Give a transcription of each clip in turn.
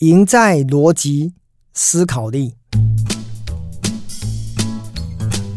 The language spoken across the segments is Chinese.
赢在逻辑思考力。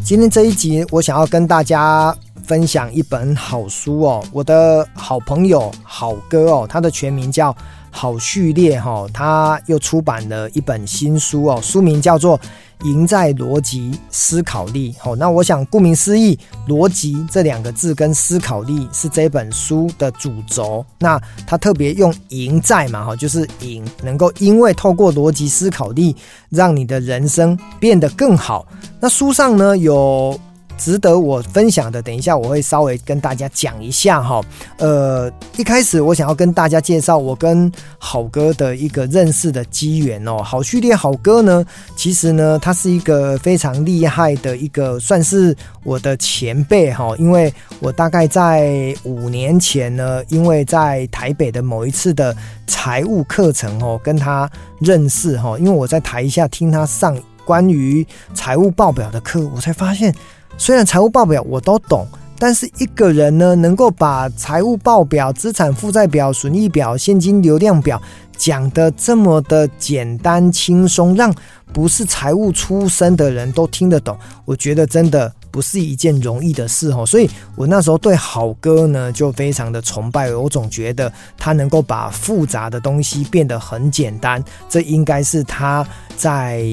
今天这一集，我想要跟大家分享一本好书哦，我的好朋友好哥哦，他的全名叫好序列哈，他又出版了一本新书哦，书名叫做。赢在逻辑思考力，好，那我想顾名思义，逻辑这两个字跟思考力是这本书的主轴。那他特别用赢在嘛，哈，就是赢能够因为透过逻辑思考力，让你的人生变得更好。那书上呢有。值得我分享的，等一下我会稍微跟大家讲一下哈。呃，一开始我想要跟大家介绍我跟好哥的一个认识的机缘哦。好序列好哥呢，其实呢，他是一个非常厉害的一个，算是我的前辈哈。因为我大概在五年前呢，因为在台北的某一次的财务课程哦，跟他认识哈。因为我在台下听他上关于财务报表的课，我才发现。虽然财务报表我都懂，但是一个人呢，能够把财务报表、资产负债表、损益表、现金流量表讲得这么的简单轻松，让不是财务出身的人都听得懂，我觉得真的。不是一件容易的事哦，所以我那时候对好哥呢就非常的崇拜，我总觉得他能够把复杂的东西变得很简单，这应该是他在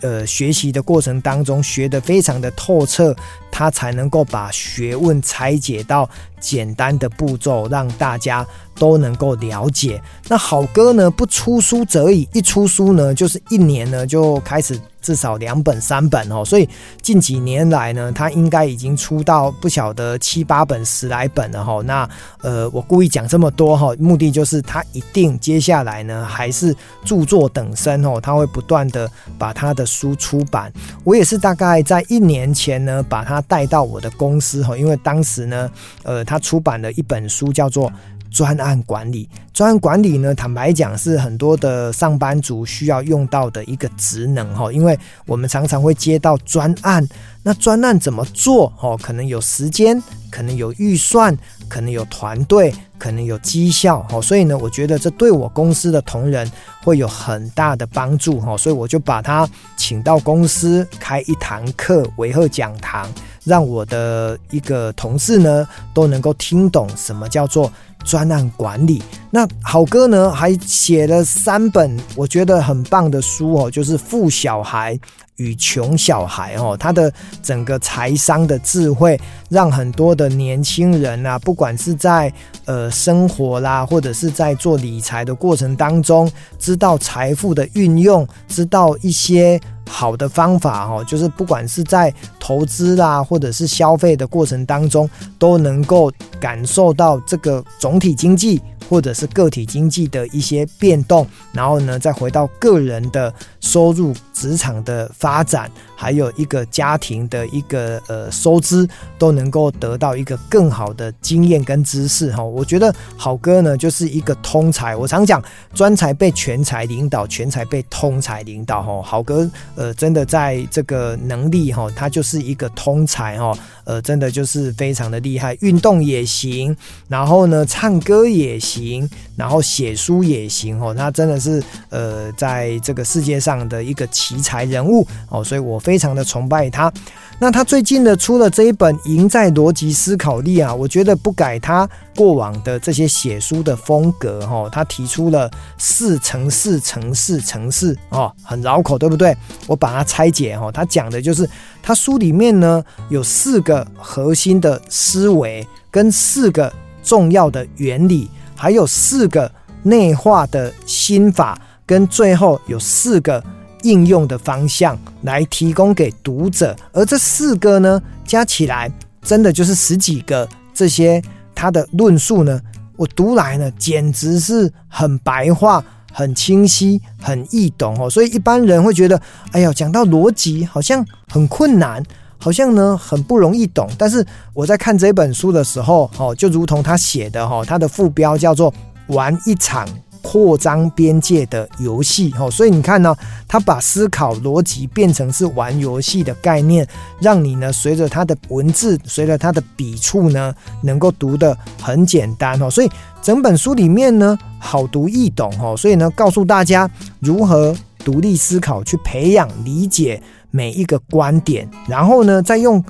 呃学习的过程当中学得非常的透彻，他才能够把学问拆解到简单的步骤，让大家都能够了解。那好哥呢不出书则已，一出书呢就是一年呢就开始。至少两本、三本哦，所以近几年来呢，他应该已经出到不晓得七八本、十来本了哈。那呃，我故意讲这么多哈，目的就是他一定接下来呢还是著作等身哦，他会不断的把他的书出版。我也是大概在一年前呢，把他带到我的公司哈，因为当时呢，呃，他出版了一本书叫做。专案管理，专案管理呢，坦白讲是很多的上班族需要用到的一个职能哈，因为我们常常会接到专案，那专案怎么做？哦？可能有时间，可能有预算，可能有团队，可能有绩效。哦，所以呢，我觉得这对我公司的同仁会有很大的帮助哈，所以我就把他请到公司开一堂课，维贺讲堂，让我的一个同事呢都能够听懂什么叫做。专案管理，那好哥呢还写了三本我觉得很棒的书哦，就是《富小孩与穷小孩》哦，他的整个财商的智慧，让很多的年轻人啊，不管是在呃生活啦，或者是在做理财的过程当中，知道财富的运用，知道一些。好的方法哦，就是不管是在投资啦，或者是消费的过程当中，都能够感受到这个总体经济。或者是个体经济的一些变动，然后呢，再回到个人的收入、职场的发展，还有一个家庭的一个呃收支，都能够得到一个更好的经验跟知识哈。我觉得好哥呢就是一个通才，我常讲专才被全才领导，全才被通才领导哈。好哥呃真的在这个能力哈，他就是一个通才哈，呃真的就是非常的厉害，运动也行，然后呢唱歌也行。行，然后写书也行哦，他真的是呃，在这个世界上的一个奇才人物哦，所以我非常的崇拜他。那他最近的出了这一本《赢在逻辑思考力》啊，我觉得不改他过往的这些写书的风格哈，他提出了四乘四乘四乘四哦，很绕口，对不对？我把它拆解哈，他讲的就是他书里面呢有四个核心的思维跟四个重要的原理。还有四个内化的心法，跟最后有四个应用的方向来提供给读者，而这四个呢，加起来真的就是十几个。这些他的论述呢，我读来呢，简直是很白话、很清晰、很易懂哦。所以一般人会觉得，哎呀，讲到逻辑好像很困难。好像呢很不容易懂，但是我在看这本书的时候，哦，就如同他写的哈，他的副标叫做“玩一场扩张边界的游戏”哦，所以你看呢，他把思考逻辑变成是玩游戏的概念，让你呢随着他的文字，随着他的笔触呢，能够读得很简单哦，所以。整本书里面呢，好读易懂哦，所以呢，告诉大家如何独立思考，去培养理解每一个观点，然后呢，再用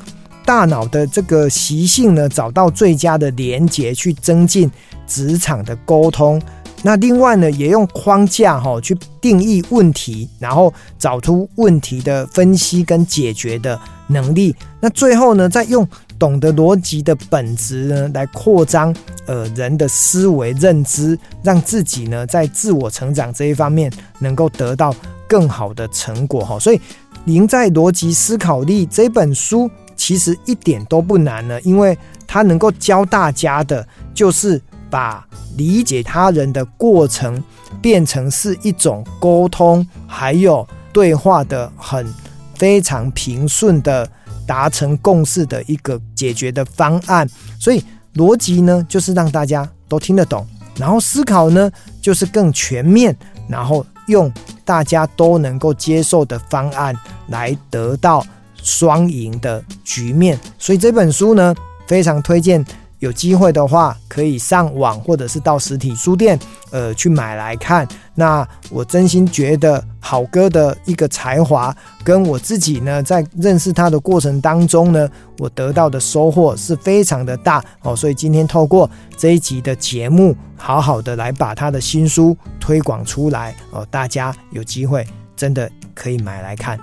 大脑的这个习性呢，找到最佳的连接，去增进职场的沟通。那另外呢，也用框架哈去定义问题，然后找出问题的分析跟解决的能力。那最后呢，再用懂得逻辑的本质呢，来扩张呃人的思维认知，让自己呢在自我成长这一方面能够得到更好的成果哈。所以，赢在逻辑思考力这本书其实一点都不难呢，因为它能够教大家的就是把。理解他人的过程，变成是一种沟通，还有对话的很非常平顺的达成共识的一个解决的方案。所以逻辑呢，就是让大家都听得懂；然后思考呢，就是更全面，然后用大家都能够接受的方案来得到双赢的局面。所以这本书呢，非常推荐。有机会的话，可以上网或者是到实体书店，呃，去买来看。那我真心觉得好哥的一个才华，跟我自己呢，在认识他的过程当中呢，我得到的收获是非常的大哦。所以今天透过这一集的节目，好好的来把他的新书推广出来哦。大家有机会真的可以买来看。